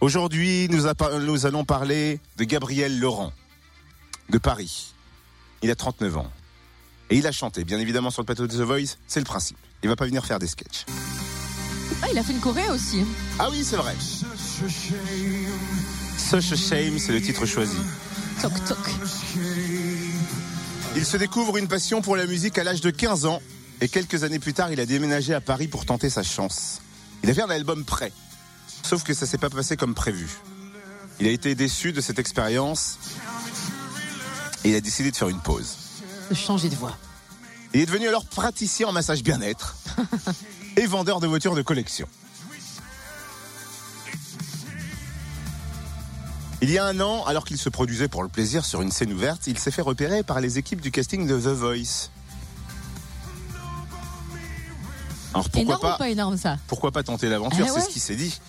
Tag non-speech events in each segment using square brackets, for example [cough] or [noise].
Aujourd'hui, nous, nous allons parler de Gabriel Laurent, de Paris. Il a 39 ans. Et il a chanté, bien évidemment, sur le plateau de The Voice. C'est le principe. Il va pas venir faire des sketchs. Ah, il a fait une choré aussi. Ah oui, c'est vrai. Such a Shame, c'est le titre choisi. Toc toc. Il se découvre une passion pour la musique à l'âge de 15 ans. Et quelques années plus tard, il a déménagé à Paris pour tenter sa chance. Il avait un album prêt. Sauf que ça s'est pas passé comme prévu. Il a été déçu de cette expérience et il a décidé de faire une pause. De changer de voix. Il est devenu alors praticien en massage bien-être [laughs] et vendeur de voitures de collection. Il y a un an, alors qu'il se produisait pour le plaisir sur une scène ouverte, il s'est fait repérer par les équipes du casting de The Voice. Alors pourquoi énorme pas, ou pas énorme ça Pourquoi pas tenter l'aventure, eh c'est ce qu'il s'est dit.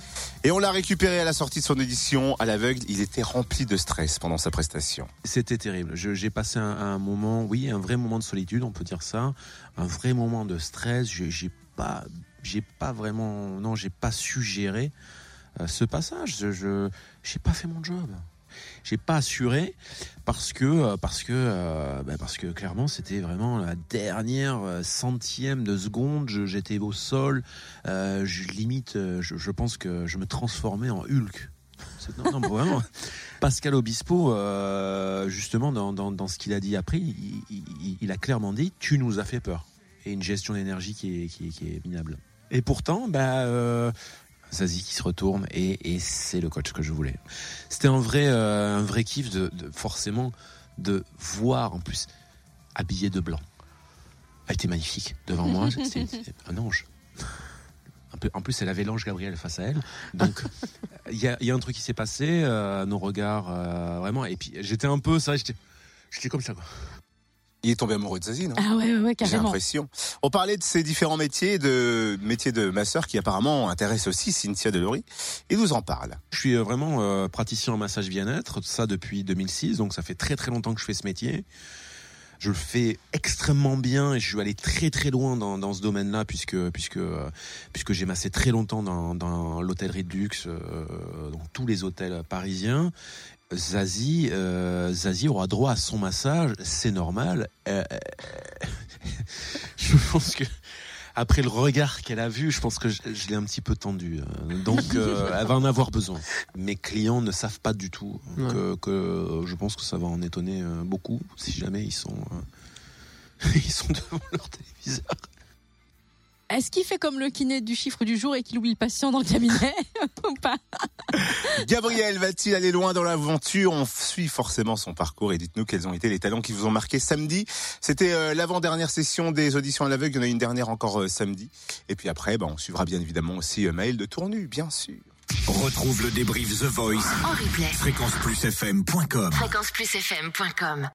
Et on l'a récupéré à la sortie de son édition à l'aveugle. Il était rempli de stress pendant sa prestation. C'était terrible. J'ai passé un, un, moment, oui, un vrai moment de solitude, on peut dire ça, un vrai moment de stress. J'ai pas, j'ai pas vraiment, non, j'ai pas su gérer euh, ce passage. Je, j'ai pas fait mon job j'ai pas assuré parce que euh, parce que euh, bah, parce que clairement c'était vraiment la dernière euh, centième de seconde. J'étais au sol je limite je, pense que je me transformais en Hulk. Non, non vraiment. [laughs] Pascal Obispo justement dans, dans, ce qu'il a dit après il, a clairement dit tu nous as fait peur. Et une gestion d'énergie qui est, qui, qui est minable. Et pourtant bah Zazie qui se retourne et, c'est le coach que je voulais. C'était un vrai, euh, un vrai kiff de, forcément de voir en plus habillé de blanc. Elle était magnifique devant moi, [laughs] c'était un ange. En plus, elle avait l'ange Gabriel face à elle. Donc, il y a, un truc qui s'est passé, euh, nos regards, euh, vraiment. Et puis, j'étais un peu, ça, j'étais comme ça. Quoi. Il est tombé amoureux de Zazie, non Ah ouais, ouais, carrément. J'ai l'impression. On parlait de ces différents métiers, de métiers de masseur qui apparemment intéressent aussi Cynthia Delory. Il nous en parle. Je suis euh, vraiment euh, praticien en massage bien-être, ça depuis 2006, donc ça fait très très longtemps que je fais ce métier. Je le fais extrêmement bien et je suis allé très très loin dans, dans ce domaine-là puisque puisque euh, puisque j'ai massé très longtemps dans, dans l'hôtellerie de luxe, dans tous les hôtels parisiens Zazie, euh, Zazie aura droit à son massage, c'est normal. Euh, [laughs] je pense que après le regard qu'elle a vu, je pense que je, l'ai un petit peu tendu. Euh, donc, [laughs] elle va en avoir besoin. Mes clients ne savent pas du tout que, je pense que ça va en étonner beaucoup si jamais ils sont [laughs] ils sont devant leur téléviseur. Est-ce qu'il fait comme le kiné du chiffre du jour et qu'il oublie le patient dans le cabinet [laughs] ou pas Gabriel va-t-il aller loin dans l'aventure? On suit forcément son parcours et dites-nous quels ont été les talents qui vous ont marqué samedi. C'était euh, l'avant-dernière session des auditions à l'aveugle. Il y en a une dernière encore euh, samedi. Et puis après, bah, on suivra bien évidemment aussi euh, Maël de Tournu, bien sûr. Retrouve le débrief The Voice en replay. Fréquenceplusfm.com. Fréquenceplusfm.com.